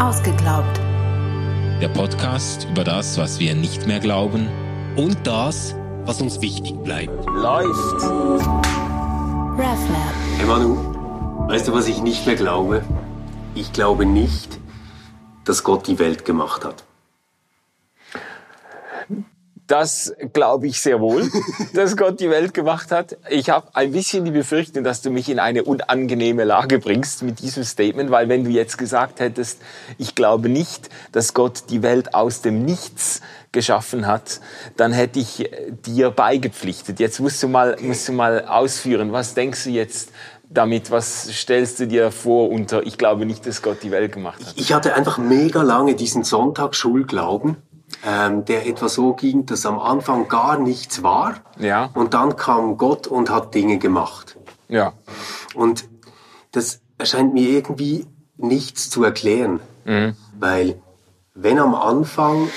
Ausgeglaubt. Der Podcast über das, was wir nicht mehr glauben und das, was uns wichtig bleibt. Läuft. RefLab. Hey Manu, weißt du, was ich nicht mehr glaube? Ich glaube nicht, dass Gott die Welt gemacht hat. Das glaube ich sehr wohl, dass Gott die Welt gemacht hat. Ich habe ein bisschen die Befürchtung, dass du mich in eine unangenehme Lage bringst mit diesem Statement, weil wenn du jetzt gesagt hättest, ich glaube nicht, dass Gott die Welt aus dem Nichts geschaffen hat, dann hätte ich dir beigepflichtet. Jetzt musst du mal, musst du mal ausführen. Was denkst du jetzt damit? Was stellst du dir vor unter, ich glaube nicht, dass Gott die Welt gemacht hat? Ich hatte einfach mega lange diesen Sonntagsschulglauben, ähm, der etwa so ging, dass am Anfang gar nichts war. Ja. Und dann kam Gott und hat Dinge gemacht. Ja. Und das erscheint mir irgendwie nichts zu erklären. Weil wenn am Anfang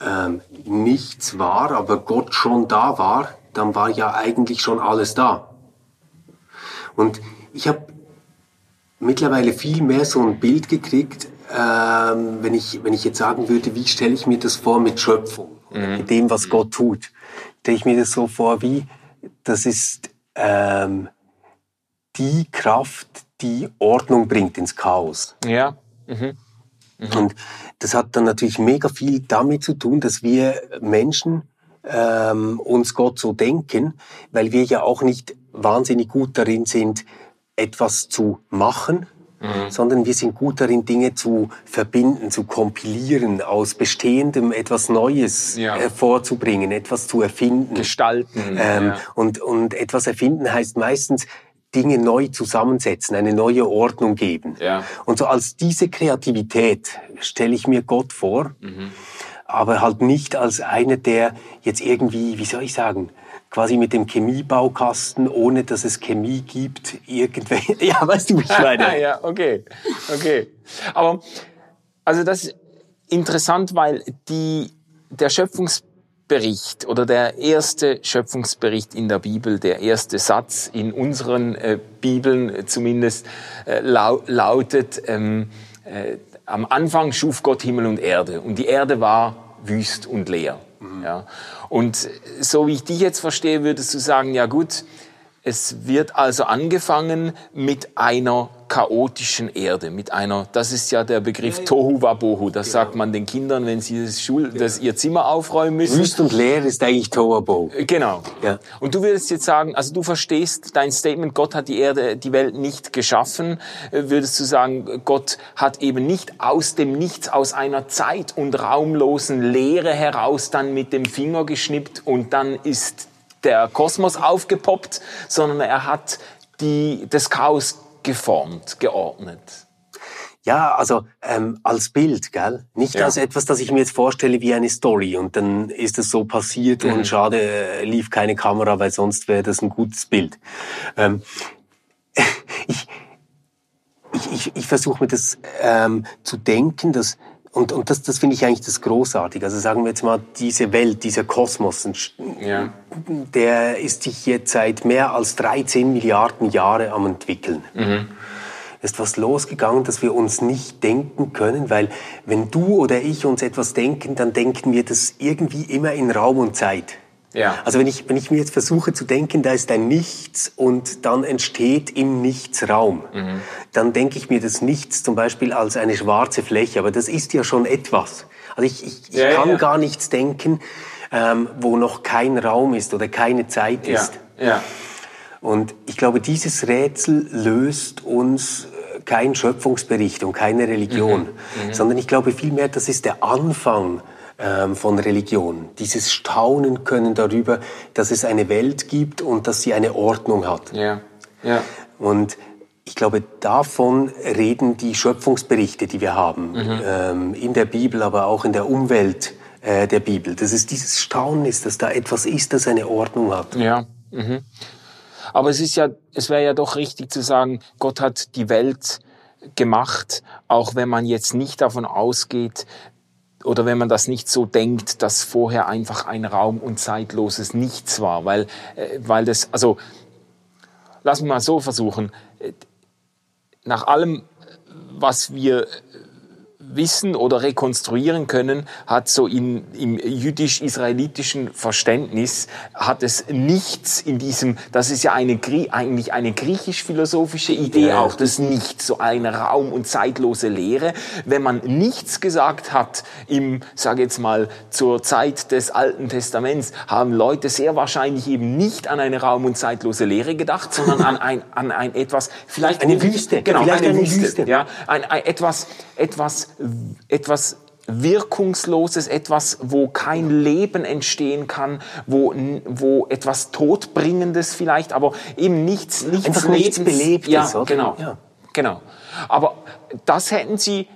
ähm, nichts war, aber Gott schon da war, dann war ja eigentlich schon alles da. Und ich habe mittlerweile viel mehr so ein Bild gekriegt, ähm, wenn, ich, wenn ich jetzt sagen würde, wie stelle ich mir das vor mit Schöpfung, mit dem, was Gott tut, stelle ich mir das so vor, wie das ist ähm, die Kraft, die Ordnung bringt ins Chaos. Ja. Und das hat dann natürlich mega viel damit zu tun, dass wir Menschen ähm, uns Gott so denken, weil wir ja auch nicht wahnsinnig gut darin sind, etwas zu machen, sondern wir sind gut darin, Dinge zu verbinden, zu kompilieren, aus Bestehendem etwas Neues Ja. hervorzubringen, etwas zu erfinden. Gestalten. Ähm, ja. und, und etwas erfinden heißt meistens Dinge neu zusammensetzen, eine neue Ordnung geben. Ja. Und so als diese Kreativität stelle ich mir Gott vor, aber halt nicht als einer, der jetzt irgendwie, wie soll ich sagen, quasi mit dem Chemiebaukasten, ohne dass es Chemie gibt, irgendwelche, ja, weißt du, ich meine? ja, okay, okay. Aber also das ist interessant, weil die der Schöpfungsbericht oder der erste Schöpfungsbericht in der Bibel, der erste Satz in unseren äh, Bibeln äh, zumindest äh, lau lautet: ähm, äh, Am Anfang schuf Gott Himmel und Erde und die Erde war wüst und leer. Ja. Und so wie ich dich jetzt verstehe, würdest du sagen, ja gut, es wird also angefangen mit einer chaotischen Erde, mit einer, das ist ja der Begriff Tohu Wabohu, das sagt man den Kindern, wenn sie das, Schul, das ihr Zimmer aufräumen müssen. Wüst und leer ist eigentlich Tohuwabohu. Genau. Ja. Und du würdest jetzt sagen, also du verstehst dein Statement, Gott hat die Erde, die Welt nicht geschaffen, äh, würdest du sagen, Gott hat eben nicht aus dem Nichts, aus einer zeit- und raumlosen Leere heraus dann mit dem Finger geschnippt und dann ist der Kosmos aufgepoppt, sondern er hat die, das Chaos geformt, geordnet. Ja, also ähm, als Bild, gell? Nicht Ja. als etwas, das ich mir jetzt vorstelle wie eine Story und dann ist es so passiert Mhm. und schade, äh, lief keine Kamera, weil sonst wäre das ein gutes Bild. Ähm, ich ich, ich, ich versuche mir das ähm, zu denken, dass und, und das, das finde ich eigentlich das Großartige. Also sagen wir jetzt mal, diese Welt, dieser Kosmos, Ja. Der ist sich jetzt seit mehr als 13 Milliarden Jahre am entwickeln. Ist was losgegangen, dass wir uns nicht denken können, weil wenn du oder ich uns etwas denken, dann denken wir das irgendwie immer in Raum und Zeit. Ja. Also wenn ich, wenn ich mir jetzt versuche zu denken, da ist ein Nichts und dann entsteht im Nichts Raum, dann denke ich mir das Nichts zum Beispiel als eine schwarze Fläche, aber das ist ja schon etwas. Also ich, ich, ich Ja, kann ja. gar nichts denken, ähm, wo noch kein Raum ist oder keine Zeit Ja. ist. Ja. Und ich glaube, dieses Rätsel löst uns äh, kein Schöpfungsbericht und keine Religion, sondern ich glaube vielmehr, das ist der Anfang ähm, von Religion. Dieses Staunen können darüber, dass es eine Welt gibt und dass sie eine Ordnung hat. Ja. Ja. Und ich glaube, davon reden die Schöpfungsberichte, die wir haben, ähm, in der Bibel, aber auch in der Umwelt äh, der Bibel. Dass es dieses Staunen ist, dass da etwas ist, das eine Ordnung hat. Ja. Mhm. Aber es ist ja, es wäre ja doch richtig zu sagen, Gott hat die Welt gemacht, auch wenn man jetzt nicht davon ausgeht, oder wenn man das nicht so denkt, dass vorher einfach ein Raum und zeitloses Nichts war, weil, äh, weil das, also, lass mich mal so versuchen, äh, nach allem, was wir wissen oder rekonstruieren können, hat so in, im jüdisch-israelitischen Verständnis, hat es nichts in diesem, das ist ja eine, eigentlich eine griechisch-philosophische Idee ja. auch, das Nichts, so eine Raum- und zeitlose Lehre. Wenn man nichts gesagt hat im, sage jetzt mal, zur Zeit des Alten Testaments, haben Leute sehr wahrscheinlich eben nicht an eine Raum- und zeitlose Lehre gedacht, sondern an ein, an ein etwas, vielleicht eine Wüste, genau, vielleicht eine, eine Wüste, Wüste, ja, ein, ein etwas, etwas, etwas Wirkungsloses, etwas, wo kein Leben entstehen kann, wo, wo etwas Todbringendes vielleicht, aber eben nichts, nichts Einfach nichts Belebtes, ja, oder? Genau, ja. genau. Aber das hätten sie,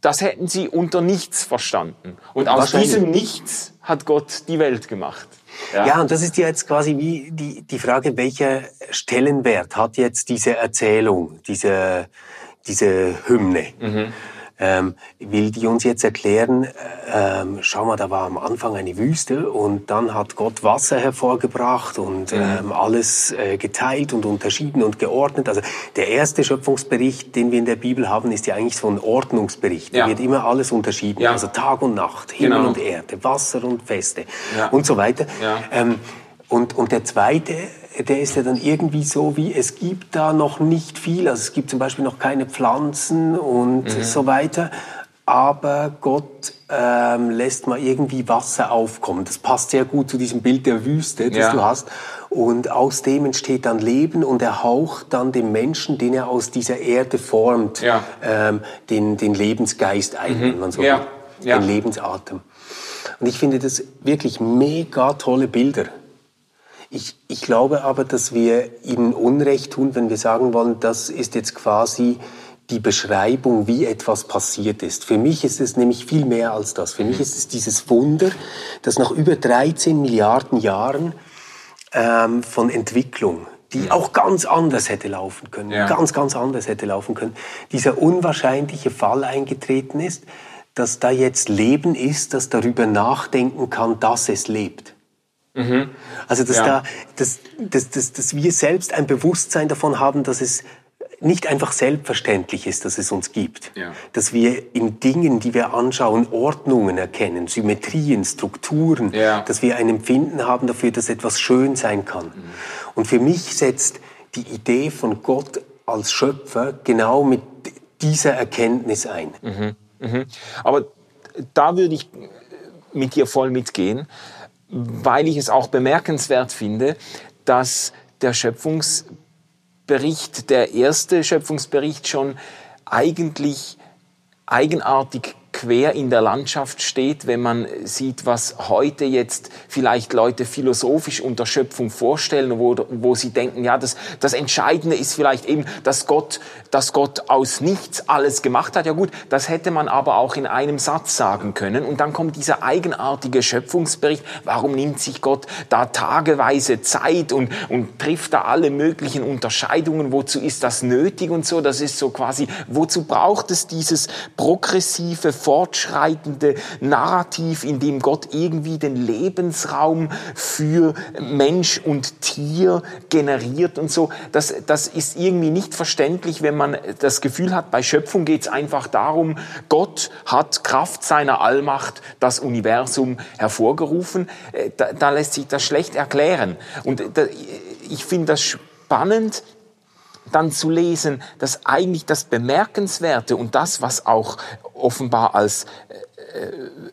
das hätten sie unter nichts verstanden. Und aus diesem Nichts hat Gott die Welt gemacht. Ja. ja, und das ist ja jetzt quasi wie die, die Frage, welcher Stellenwert hat jetzt diese Erzählung, diese, diese Hymne? Mhm ähm, will die uns jetzt erklären, ähm, schau mal, da war am Anfang eine Wüste und dann hat Gott Wasser hervorgebracht und mhm. ähm, alles äh, geteilt und unterschieden und geordnet. Also der erste Schöpfungsbericht, den wir in der Bibel haben, ist ja eigentlich so ein Ordnungsbericht. Ja. Da wird immer alles unterschieden. Ja. Also Tag und Nacht, Himmel genau. und Erde, Wasser und Feste ja. und so weiter. Ähm, und, und der zweite der ist ja dann irgendwie so wie, es gibt da noch nicht viel, also es gibt zum Beispiel noch keine Pflanzen und mhm. so weiter, aber Gott ähm, lässt mal irgendwie Wasser aufkommen. Das passt sehr gut zu diesem Bild der Wüste, das ja. du hast. Und aus dem entsteht dann Leben und er haucht dann dem Menschen, den er aus dieser Erde formt, ja. ähm, den, den Lebensgeist ein, mhm. wenn man so ja. will, den Lebensatem. Und ich finde das wirklich mega tolle Bilder. Ich, ich glaube aber, dass wir ihnen Unrecht tun, wenn wir sagen wollen, das ist jetzt quasi die Beschreibung, wie etwas passiert ist. Für mich ist es nämlich viel mehr als das. Für mich ist es dieses Wunder, dass nach über 13 Milliarden Jahren ähm, von Entwicklung, die auch ganz anders hätte laufen können, ja. ganz, ganz anders hätte laufen können, dieser unwahrscheinliche Fall eingetreten ist, dass da jetzt Leben ist, das darüber nachdenken kann, dass es lebt. Mhm. Also dass, ja. da, dass, dass, dass, dass wir selbst ein Bewusstsein davon haben, dass es nicht einfach selbstverständlich ist, dass es uns gibt. Ja. Dass wir in Dingen, die wir anschauen, Ordnungen erkennen, Symmetrien, Strukturen, ja. dass wir ein Empfinden haben dafür, dass etwas schön sein kann. Mhm. Und für mich setzt die Idee von Gott als Schöpfer genau mit dieser Erkenntnis ein. Mhm. Mhm. Aber da würde ich mit dir voll mitgehen weil ich es auch bemerkenswert finde, dass der Schöpfungsbericht, der erste Schöpfungsbericht schon eigentlich eigenartig quer in der Landschaft steht, wenn man sieht, was heute jetzt vielleicht Leute philosophisch unter Schöpfung vorstellen, wo, wo sie denken, ja, das, das Entscheidende ist vielleicht eben, dass Gott, dass Gott aus nichts alles gemacht hat. Ja gut, das hätte man aber auch in einem Satz sagen können. Und dann kommt dieser eigenartige Schöpfungsbericht. Warum nimmt sich Gott da tageweise Zeit und, und trifft da alle möglichen Unterscheidungen? Wozu ist das nötig und so? Das ist so quasi, wozu braucht es dieses progressive fortschreitende Narrativ, in dem Gott irgendwie den Lebensraum für Mensch und Tier generiert und so. Das, das ist irgendwie nicht verständlich, wenn man das Gefühl hat, bei Schöpfung geht es einfach darum, Gott hat Kraft seiner Allmacht das Universum hervorgerufen. Äh, da, da lässt sich das schlecht erklären. Und da, ich finde das spannend, dann zu lesen, dass eigentlich das Bemerkenswerte und das, was auch offenbar als äh,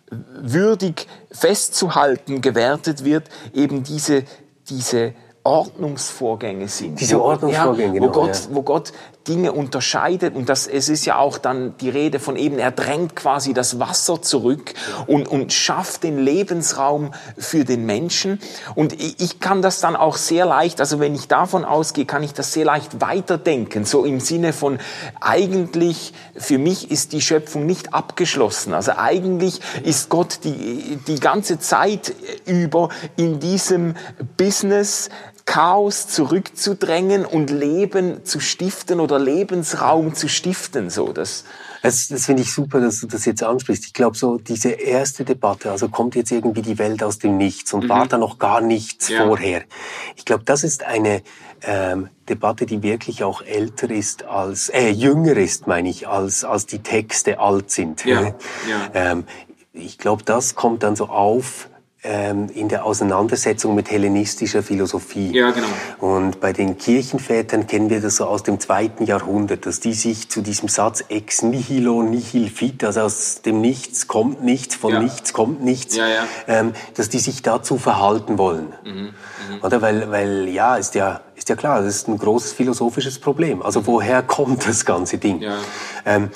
würdig festzuhalten gewertet wird, eben diese, diese Ordnungsvorgänge sind. Diese Ordnungsvorgänge, ja, wo, genau, Gott, ja. wo Gott Dinge unterscheidet und das, es ist ja auch dann die Rede von eben, er drängt quasi das Wasser zurück und, und schafft den Lebensraum für den Menschen. Und ich, kann das dann auch sehr leicht, also wenn ich davon ausgehe, kann ich das sehr leicht weiterdenken, so im Sinne von eigentlich für mich ist die Schöpfung nicht abgeschlossen, also eigentlich ist Gott die, die ganze Zeit über in diesem Business Chaos zurückzudrängen und Leben zu stiften oder Lebensraum zu stiften. So, das, das, das finde ich super, dass du das jetzt ansprichst. Ich glaube, so diese erste Debatte, also kommt jetzt irgendwie die Welt aus dem Nichts und mhm. war da noch gar nichts ja. vorher. Ich glaube, das ist eine ähm, Debatte, die wirklich auch älter ist als, äh, jünger ist, meine ich, als, als die Texte alt sind. Ja. ja. Ähm, ich glaube, das kommt dann so auf, in der Auseinandersetzung mit hellenistischer Philosophie. Ja, genau. Und bei den Kirchenvätern kennen wir das so aus dem zweiten Jahrhundert, dass die sich zu diesem Satz ex nihilo nihil fit, also aus dem Nichts kommt nichts, von ja. nichts kommt nichts, ja, ja. Ähm, dass die sich dazu verhalten wollen. Mhm, mh. Oder weil, weil ja, ist ja ist ja klar, das ist ein großes philosophisches Problem. Also mhm. woher kommt das ganze Ding? Ja. Ähm,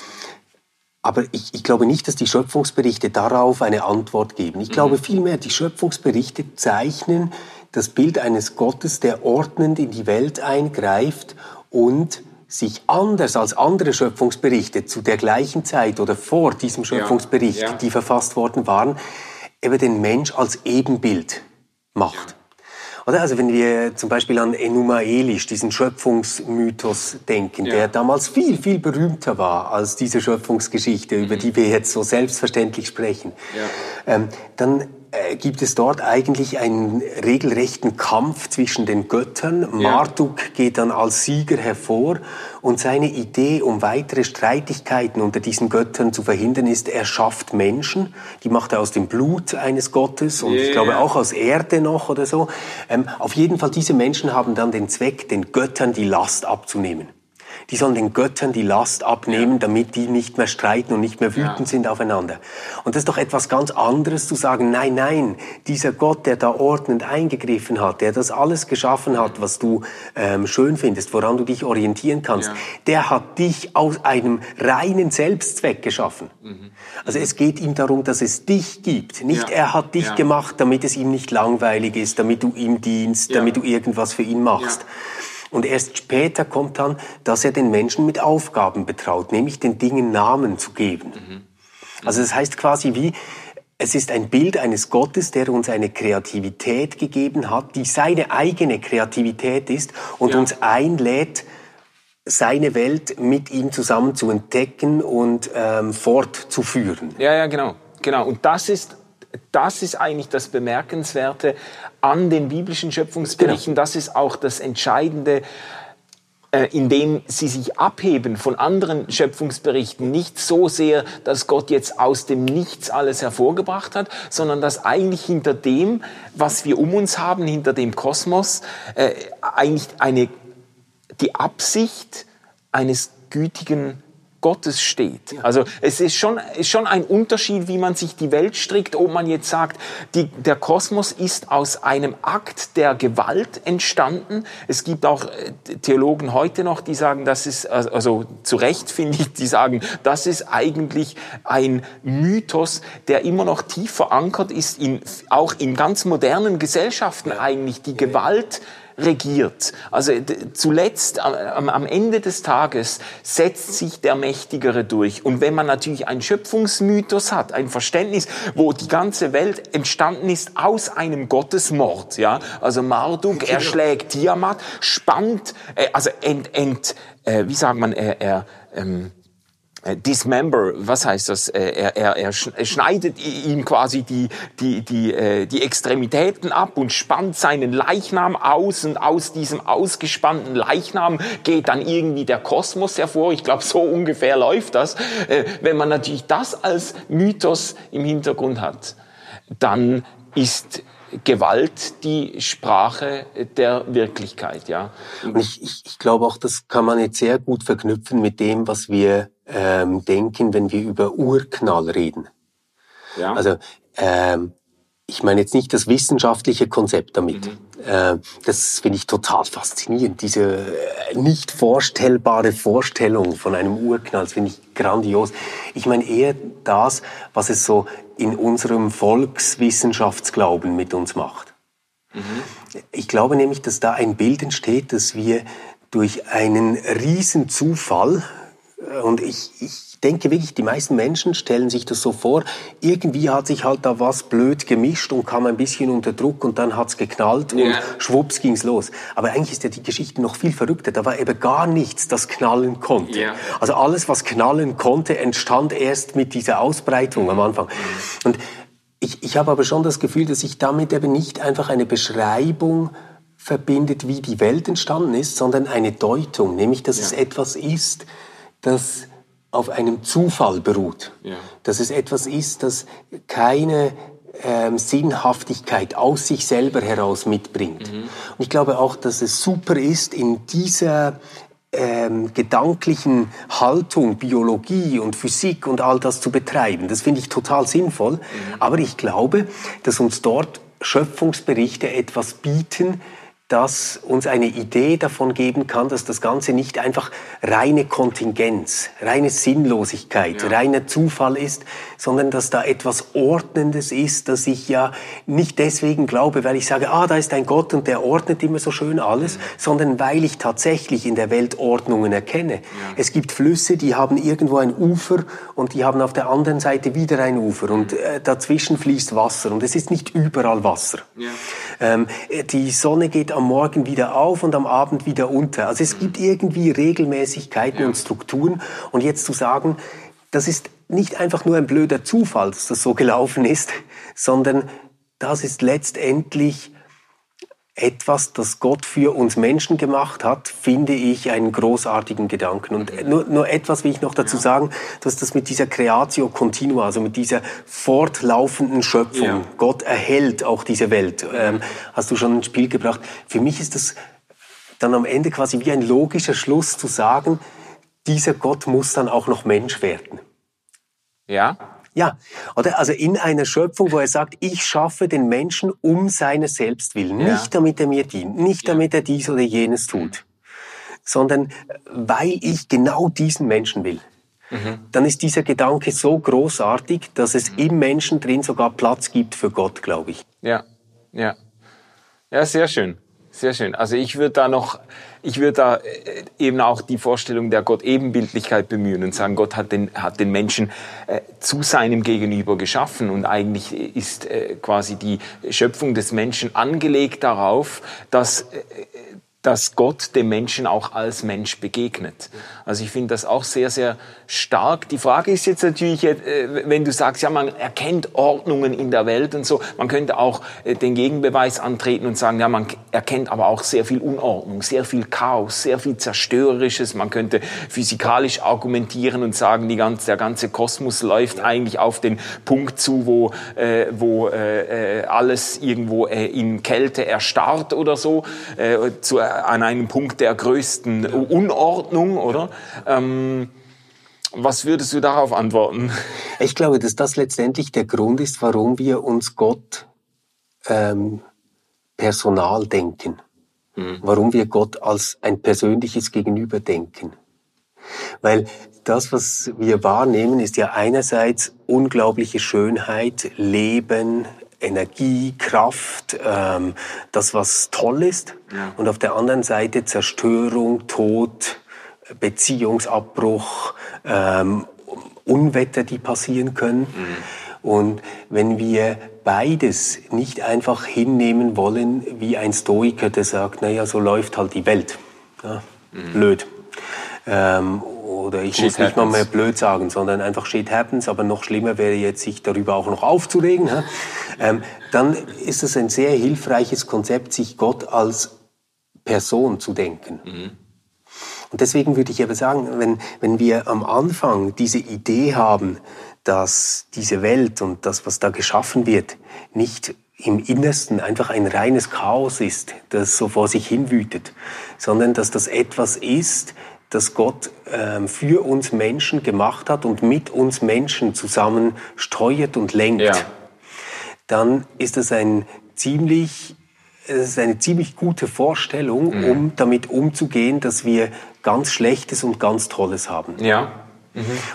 aber ich, ich, glaube nicht, dass die Schöpfungsberichte darauf eine Antwort geben. Ich mhm. glaube vielmehr, die Schöpfungsberichte zeichnen das Bild eines Gottes, der ordnend in die Welt eingreift und sich anders als andere Schöpfungsberichte zu der gleichen Zeit oder vor diesem Schöpfungsbericht, ja, ja. die verfasst worden waren, eben den Mensch als Ebenbild macht. Oder? Also wenn wir zum Beispiel an Enuma Elish, diesen Schöpfungsmythos denken, ja. der damals viel, viel berühmter war als diese Schöpfungsgeschichte, mhm. über die wir jetzt so selbstverständlich sprechen, ja. ähm, dann äh, gibt es dort eigentlich einen regelrechten Kampf zwischen den Göttern. Ja. Marduk geht dann als Sieger hervor und seine Idee, um weitere Streitigkeiten unter diesen Göttern zu verhindern, ist, er schafft Menschen. Die macht er aus dem Blut eines Gottes und yeah. ich glaube auch aus Erde noch oder so. Ähm, auf jeden Fall, diese Menschen haben dann den Zweck, den Göttern die Last abzunehmen die sollen den Göttern die Last abnehmen, ja. damit die nicht mehr streiten und nicht mehr wütend ja. sind aufeinander. Und das ist doch etwas ganz anderes zu sagen, nein, nein, dieser Gott, der da ordnend eingegriffen hat, der das alles geschaffen hat, was du ähm, schön findest, woran du dich orientieren kannst, ja. der hat dich aus einem reinen Selbstzweck geschaffen. Mhm. Also es geht ihm darum, dass es dich gibt. Nicht er hat dich gemacht, damit es ihm nicht langweilig ist, damit du ihm dienst, damit du irgendwas für ihn machst. Und erst später kommt dann, dass er den Menschen mit Aufgaben betraut, nämlich den Dingen Namen zu geben. Mhm. Also das heißt quasi wie, es ist ein Bild eines Gottes, der uns eine Kreativität gegeben hat, die seine eigene Kreativität ist und ja. uns einlädt, seine Welt mit ihm zusammen zu entdecken und ähm, fortzuführen. Ja, ja, genau. Genau. Und das ist das ist eigentlich das Bemerkenswerte an den biblischen Schöpfungsberichten. Genau. Das ist auch das Entscheidende, äh, indem sie sich abheben von anderen Schöpfungsberichten. Nicht so sehr, dass Gott jetzt aus dem Nichts alles hervorgebracht hat, sondern dass eigentlich hinter dem, was wir um uns haben, hinter dem Kosmos, äh, eigentlich eine, die Absicht eines gütigen Gottes steht. Also es ist schon, ist schon ein Unterschied, wie man sich die Welt strickt, ob man jetzt sagt, die, der Kosmos ist aus einem Akt der Gewalt entstanden. Es gibt auch äh, Theologen heute noch, die sagen, das ist, also zu Recht finde ich, die sagen, das ist eigentlich ein Mythos, der immer noch tief verankert ist, in, auch in ganz modernen Gesellschaften eigentlich, die Gewalt regiert. Also zuletzt am, am Ende des Tages setzt sich der Mächtigere durch. Und wenn man natürlich einen Schöpfungsmythos hat, ein Verständnis, wo die ganze Welt entstanden ist aus einem Gottesmord, ja, also Marduk erschlägt Tiamat, spannt, äh, also ent, ent äh, wie sagt man, er, er ähm, äh, dismember, was heißt das? Äh, er, er, er schneidet ihm quasi die, die, die, äh, die Extremitäten ab und spannt seinen Leichnam aus und aus diesem ausgespannten Leichnam geht dann irgendwie der Kosmos hervor. Ich glaube, so ungefähr läuft das. Wenn man natürlich das als Mythos im Hintergrund hat, dann ist Gewalt die Sprache der Wirklichkeit, ja. Ich, ich, ich glaube auch, das kann man jetzt sehr gut verknüpfen mit dem, was wir ähm, denken, wenn wir über Urknall reden. Ja. Also ähm, ich meine jetzt nicht das wissenschaftliche Konzept damit. Mhm. Äh, das finde ich total faszinierend. Diese äh, nicht vorstellbare Vorstellung von einem Urknall, das finde ich grandios. Ich meine eher das, was es so in unserem Volkswissenschaftsglauben mit uns macht. Mhm. Ich glaube nämlich, dass da ein Bild entsteht, dass wir durch einen riesen Zufall, und ich, ich denke wirklich, die meisten Menschen stellen sich das so vor, irgendwie hat sich halt da was blöd gemischt und kam ein bisschen unter Druck und dann hat's geknallt und Ja. schwupps ging's los. Aber eigentlich ist ja die Geschichte noch viel verrückter. Da war eben gar nichts, das knallen konnte. Ja. Also alles, was knallen konnte, entstand erst mit dieser Ausbreitung am Anfang. Und ich, ich habe aber schon das Gefühl, dass sich damit eben nicht einfach eine Beschreibung verbindet, wie die Welt entstanden ist, sondern eine Deutung, nämlich dass es etwas ist, das auf einem Zufall beruht. Ja. Dass es etwas ist, das keine ähm, Sinnhaftigkeit aus sich selber heraus mitbringt. Und ich glaube auch, dass es super ist, in dieser ähm, gedanklichen Haltung, Biologie und Physik und all das zu betreiben. Das finde ich total sinnvoll. Aber ich glaube, dass uns dort Schöpfungsberichte etwas bieten, das uns eine Idee davon geben kann, dass das Ganze nicht einfach reine Kontingenz, reine Sinnlosigkeit, reiner Zufall ist, sondern dass da etwas Ordnendes ist, dass ich ja nicht deswegen glaube, weil ich sage, ah, da ist ein Gott und der ordnet immer so schön alles, sondern weil ich tatsächlich in der Welt Ordnungen erkenne. Es gibt Flüsse, die haben irgendwo ein Ufer und die haben auf der anderen Seite wieder ein Ufer und äh, dazwischen fließt Wasser und es ist nicht überall Wasser. Ähm, die Sonne geht am Morgen wieder auf und am Abend wieder unter. Also es gibt irgendwie Regelmäßigkeiten und Strukturen. Und jetzt zu sagen, das ist nicht einfach nur ein blöder Zufall, dass das so gelaufen ist, sondern das ist letztendlich etwas, das Gott für uns Menschen gemacht hat, finde ich einen großartigen Gedanken. Und nur, nur etwas will ich noch dazu sagen, dass das mit dieser Creatio Continua, also mit dieser fortlaufenden Schöpfung, Ja. Gott erhält auch diese Welt, ähm, hast du schon ins Spiel gebracht. Für mich ist das dann am Ende quasi wie ein logischer Schluss zu sagen, dieser Gott muss dann auch noch Mensch werden. Ja? Ja, oder? Also in einer Schöpfung, wo er sagt, ich schaffe den Menschen um seines Selbst willen. Ja. Nicht damit er mir dient, nicht damit er dies oder jenes tut, sondern weil ich genau diesen Menschen will. Mhm. Dann ist dieser Gedanke so großartig, dass es im Menschen drin sogar Platz gibt für Gott, glaube ich. Ja, ja. Ja, sehr schön. Sehr schön. Also ich würde da noch, ich würde da äh, eben auch die Vorstellung der Gott-Ebenbildlichkeit bemühen und sagen, Gott hat den, hat den Menschen äh, zu seinem Gegenüber geschaffen und eigentlich ist äh, quasi die Schöpfung des Menschen angelegt darauf, dass äh, dass Gott dem Menschen auch als Mensch begegnet. Also ich finde das auch sehr, sehr stark. Die Frage ist jetzt natürlich, äh, wenn du sagst, ja, man erkennt Ordnungen in der Welt und so, man könnte auch äh, den Gegenbeweis antreten und sagen, ja, man erkennt aber auch sehr viel Unordnung, sehr viel Chaos, sehr viel Zerstörerisches. Man könnte physikalisch argumentieren und sagen, ganze, der ganze Kosmos läuft eigentlich auf den Punkt zu, wo, äh, wo äh, äh, alles irgendwo äh, in Kälte erstarrt oder so, zu, an einem Punkt der größten Unordnung, oder? Ähm, was würdest du darauf antworten? Ich glaube, dass das letztendlich der Grund ist, warum wir uns Gott ähm, personal denken. Warum wir Gott als ein persönliches Gegenüber denken. Weil das, was wir wahrnehmen, ist ja einerseits unglaubliche Schönheit, Leben, Energie, Kraft, ähm, das, was toll ist. Und auf der anderen Seite Zerstörung, Tod, Beziehungsabbruch, ähm, Unwetter, die passieren können. Und wenn wir beides nicht einfach hinnehmen wollen, wie ein Stoiker, der sagt, naja, so läuft halt die Welt. Ja, Blöd. Ähm, oder ich Shit muss nicht mal happens. mehr blöd sagen, sondern einfach shit happens, aber noch schlimmer wäre jetzt, sich darüber auch noch aufzuregen. Ähm, dann ist es ein sehr hilfreiches Konzept, sich Gott als Person zu denken. Und deswegen würde ich aber sagen, wenn, wenn wir am Anfang diese Idee haben, dass diese Welt und das, was da geschaffen wird, nicht im Innersten einfach ein reines Chaos ist, das so vor sich hin wütet, sondern dass das etwas ist, das Gott ähm, für uns Menschen gemacht hat und mit uns Menschen zusammen steuert und lenkt Ja. dann ist das ein ziemlich, es ist eine ziemlich gute Vorstellung, Mhm. um damit umzugehen, dass wir ganz Schlechtes und ganz Tolles haben. Ja.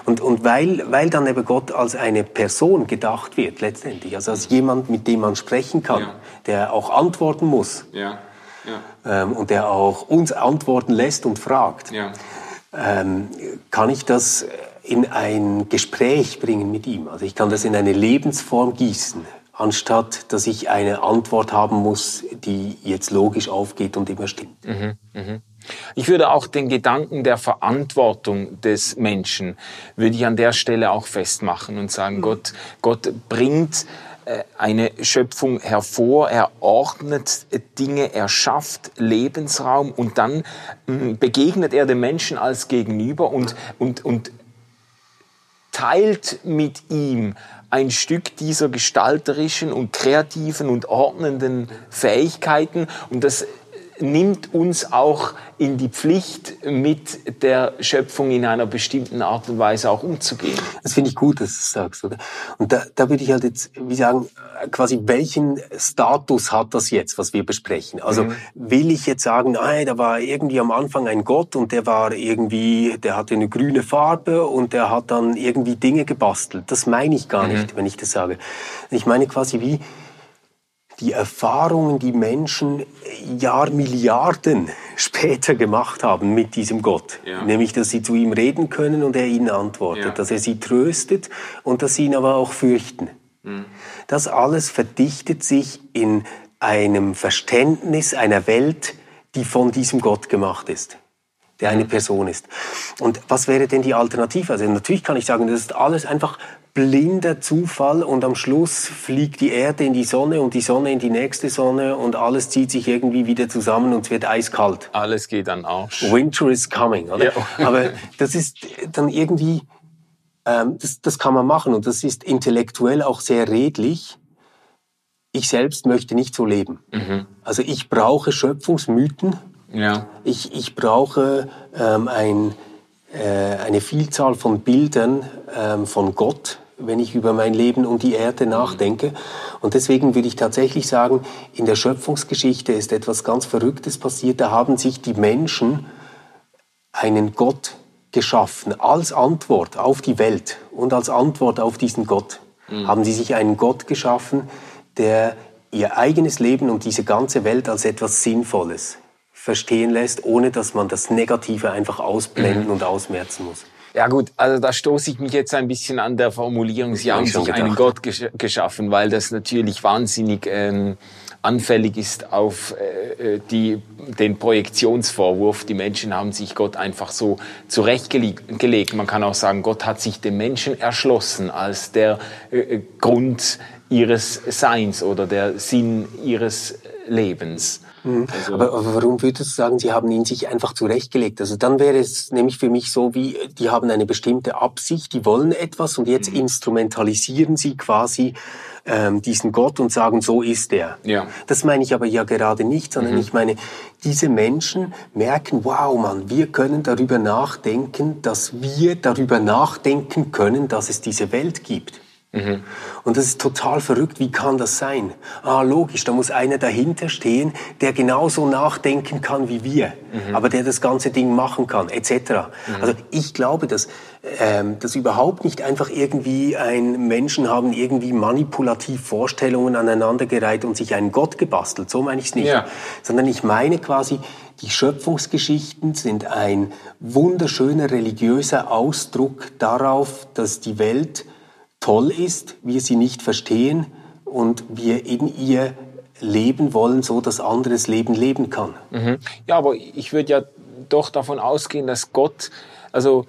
Und, und weil, weil dann eben Gott als eine Person gedacht wird, letztendlich, also als jemand, mit dem man sprechen kann, Ja. der auch antworten muss Ja. Ja. ähm, und der auch uns antworten lässt und fragt, Ja. ähm, kann ich das in ein Gespräch bringen mit ihm. Also ich kann das in eine Lebensform gießen, anstatt dass ich eine Antwort haben muss, die jetzt logisch aufgeht und immer stimmt. Mhm, mh. Ich würde auch den Gedanken der Verantwortung des Menschen, würde ich an der Stelle auch festmachen und sagen, mhm. Gott, Gott bringt eine Schöpfung hervor, er ordnet Dinge, er schafft Lebensraum und dann mm, begegnet er dem Menschen als Gegenüber und, und, und teilt mit ihm ein Stück dieser gestalterischen und kreativen und ordnenden Fähigkeiten. Und das nimmt uns auch in die Pflicht, mit der Schöpfung in einer bestimmten Art und Weise auch umzugehen. Das finde ich gut, dass du das sagst, oder? Und da, da würde ich halt jetzt, wie sagen, quasi welchen Status hat das jetzt, was wir besprechen? Also mhm. will ich jetzt sagen, nein, da war irgendwie am Anfang ein Gott und der war irgendwie, der hatte eine grüne Farbe und der hat dann irgendwie Dinge gebastelt. Das meine ich gar mhm. nicht, wenn ich das sage. Ich meine quasi wie, die Erfahrungen, die Menschen Jahrmilliarden später gemacht haben mit diesem Gott. Ja. Nämlich, dass sie zu ihm reden können und er ihnen antwortet, ja. dass er sie tröstet und dass sie ihn aber auch fürchten. Mhm. Das alles verdichtet sich in einem Verständnis einer Welt, die von diesem Gott gemacht ist der eine mhm. Person ist. Und was wäre denn die Alternative? Also natürlich kann ich sagen, das ist alles einfach blinder Zufall und am Schluss fliegt die Erde in die Sonne und die Sonne in die nächste Sonne und alles zieht sich irgendwie wieder zusammen und es wird eiskalt. Alles geht dann Arsch. Winter is coming, oder? Ja. Aber das ist dann irgendwie, ähm, das, das kann man machen und das ist intellektuell auch sehr redlich. Ich selbst möchte nicht so leben. Mhm. Also ich brauche Schöpfungsmythen. Ja. Ich, ich brauche ähm, ein, äh, eine Vielzahl von Bildern ähm, von Gott, wenn ich über mein Leben und die Erde nachdenke. Und deswegen würde ich tatsächlich sagen, in der Schöpfungsgeschichte ist etwas ganz Verrücktes passiert. Da haben sich die Menschen einen Gott geschaffen als Antwort auf die Welt und als Antwort auf diesen Gott. Mhm. Haben sie sich einen Gott geschaffen, der ihr eigenes Leben und diese ganze Welt als etwas Sinnvolles verstehen lässt, ohne dass man das Negative einfach ausblenden mhm. und ausmerzen muss. Ja gut, also da stoße ich mich jetzt ein bisschen an der Formulierung, Sie haben sich einen Gott gesch geschaffen, weil das natürlich wahnsinnig ähm, anfällig ist auf äh, äh, die, den Projektionsvorwurf. Die Menschen haben sich Gott einfach so zurechtgelegt. Man kann auch sagen, Gott hat sich dem Menschen erschlossen als der äh, äh Grund ihres Seins oder der Sinn ihres Lebens. Mhm. Also aber, aber, warum würdest du sagen, sie haben ihn sich einfach zurechtgelegt? Also dann wäre es nämlich für mich so, wie die haben eine bestimmte Absicht, die wollen etwas und jetzt mhm. instrumentalisieren sie quasi ähm, diesen Gott und sagen, so ist er. Ja. Das meine ich aber ja gerade nicht, sondern mhm. ich meine, diese Menschen merken, wow, Mann, wir können darüber nachdenken, dass wir darüber nachdenken können, dass es diese Welt gibt. Mhm. Und das ist total verrückt. Wie kann das sein? Ah, logisch, da muss einer dahinter stehen, der genauso nachdenken kann wie wir, mhm. aber der das ganze Ding machen kann, etc. Mhm. Also ich glaube, dass, ähm, dass überhaupt nicht einfach irgendwie ein Menschen haben irgendwie manipulativ Vorstellungen aneinandergereiht und sich einen Gott gebastelt. So meine ich es nicht. Ja. Sondern ich meine quasi, die Schöpfungsgeschichten sind ein wunderschöner religiöser Ausdruck darauf, dass die Welt toll ist, wir sie nicht verstehen und wir in ihr leben wollen, so dass anderes Leben leben kann. Mhm. Ja, aber ich würde ja doch davon ausgehen, dass Gott, also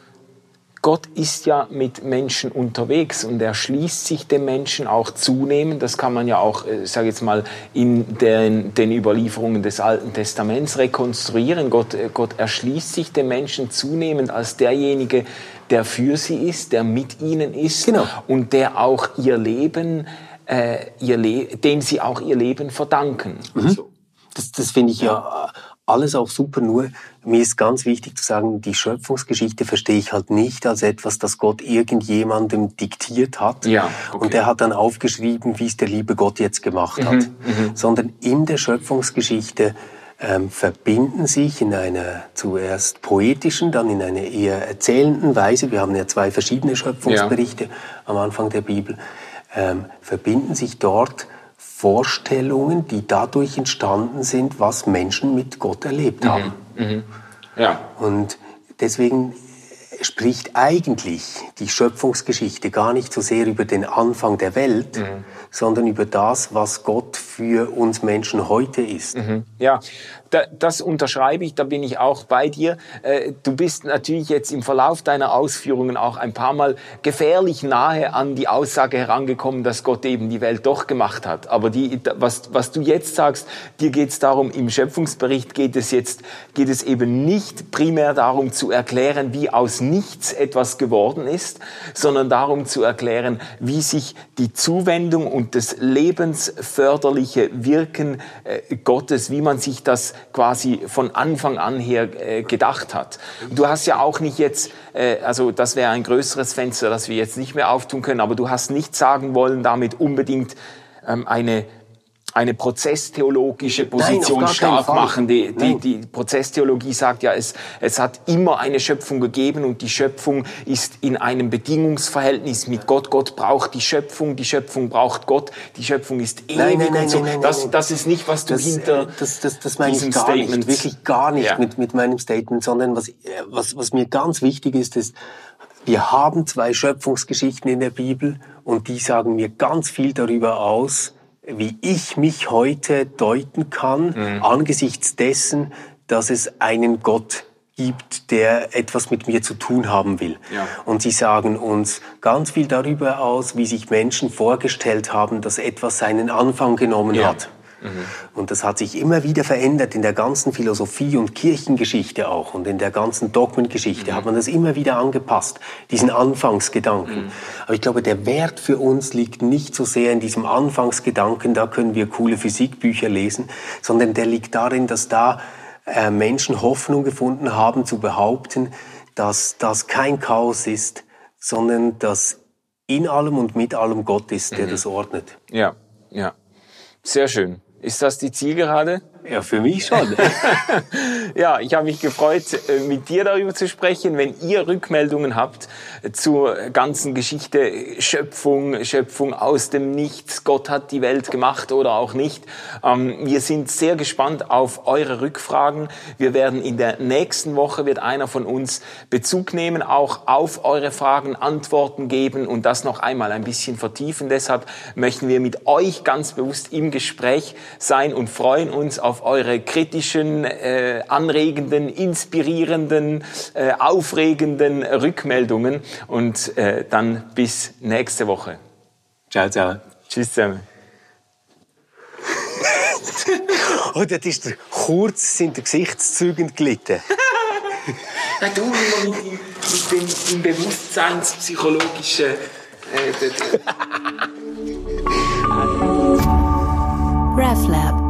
Gott ist ja mit Menschen unterwegs und er schließt sich dem Menschen auch zunehmend. Das kann man ja auch, äh, sage jetzt mal, in den, den Überlieferungen des Alten Testaments rekonstruieren. Gott, äh, Gott erschließt sich dem Menschen zunehmend als derjenige, der für sie ist, der mit ihnen ist genau. und der auch ihr Leben, äh, ihr Le dem sie auch ihr Leben verdanken. Mhm. Also, das, das finde ich ja. ja alles auch super, nur mir ist ganz wichtig zu sagen, die Schöpfungsgeschichte verstehe ich halt nicht als etwas, das Gott irgendjemandem diktiert hat ja, okay. und der hat dann aufgeschrieben, wie es der liebe Gott jetzt gemacht mhm, hat, mhm, sondern in der Schöpfungsgeschichte ähm, verbinden sich in einer zuerst poetischen, dann in einer eher erzählenden Weise, wir haben ja zwei verschiedene Schöpfungsberichte ja. am Anfang der Bibel, ähm, verbinden sich dort Vorstellungen, die dadurch entstanden sind, was Menschen mit Gott erlebt mhm. haben. Mhm. Ja. Und deswegen spricht eigentlich die Schöpfungsgeschichte gar nicht so sehr über den Anfang der Welt, mhm. Sondern über das, was Gott für uns Menschen heute ist. Mhm. Ja, das unterschreibe ich, da bin ich auch bei dir. Äh, du bist natürlich jetzt im Verlauf deiner Ausführungen auch ein paar Mal gefährlich nahe an die Aussage herangekommen, dass Gott eben die Welt doch gemacht hat. Aber die, was, was du jetzt sagst, dir geht es darum, im Schöpfungsbericht geht es jetzt, geht es eben nicht primär darum zu erklären, wie aus nichts etwas geworden ist, sondern darum zu erklären, wie sich die Zuwendung und das lebensförderliche Wirken äh, Gottes, wie man sich das quasi von Anfang an her äh, gedacht hat. Du hast ja auch nicht jetzt, äh, also das wäre ein größeres Fenster, das wir jetzt nicht mehr auftun können, aber du hast nicht sagen wollen, damit unbedingt ähm, eine eine prozesstheologische Position Nein, stark machen. Die, die, die Prozesstheologie sagt ja, es, es hat immer eine Schöpfung gegeben und die Schöpfung ist in einem Bedingungsverhältnis mit Gott. Gott braucht die Schöpfung, die Schöpfung braucht Gott, die Schöpfung ist ewig nein, nein, nein, so. Nein, nein, das, das ist nicht, was du das, hinter das, das, das meine ich gar Statement nicht, wirklich gar nicht ja. mit, mit meinem Statement, sondern was, was, was mir ganz wichtig ist, ist, wir haben zwei Schöpfungsgeschichten in der Bibel und die sagen mir ganz viel darüber aus, wie ich mich heute deuten kann mhm. angesichts dessen, dass es einen Gott gibt, der etwas mit mir zu tun haben will. Ja. Und sie sagen uns ganz viel darüber aus, wie sich Menschen vorgestellt haben, dass etwas seinen Anfang genommen ja. hat. Mhm. Und das hat sich immer wieder verändert in der ganzen Philosophie und Kirchengeschichte auch und in der ganzen Dogmengeschichte mhm. hat man das immer wieder angepasst, diesen Anfangsgedanken. Mhm. Aber ich glaube, der Wert für uns liegt nicht so sehr in diesem Anfangsgedanken, da können wir coole Physikbücher lesen, sondern der liegt darin, dass da äh, Menschen Hoffnung gefunden haben zu behaupten, dass das kein Chaos ist, sondern dass in allem und mit allem Gott ist, der mhm. das ordnet. Ja, ja. Sehr schön. Ist das die Zielgerade? Ja, für mich schon. ja, ich habe mich gefreut, äh, mit dir darüber zu sprechen. Wenn ihr Rückmeldungen habt zur ganzen Geschichte Schöpfung, Schöpfung aus dem Nichts, Gott hat die Welt gemacht oder auch nicht. Ähm, wir sind sehr gespannt auf eure Rückfragen. Wir werden in der nächsten Woche, wird einer von uns Bezug nehmen, auch auf eure Fragen Antworten geben und das noch einmal ein bisschen vertiefen. Deshalb möchten wir mit euch ganz bewusst im Gespräch sein und freuen uns auf auf eure kritischen, äh, anregenden, inspirierenden, äh, aufregenden Rückmeldungen und äh, dann bis nächste Woche. Ciao, ciao. Tschüss zusammen. oh, das ist der kurz sind die Gesichtszüge gelitten. ja, du immer mit, mit dem, dem bewusstseinspsychologischen. Äh, RefLab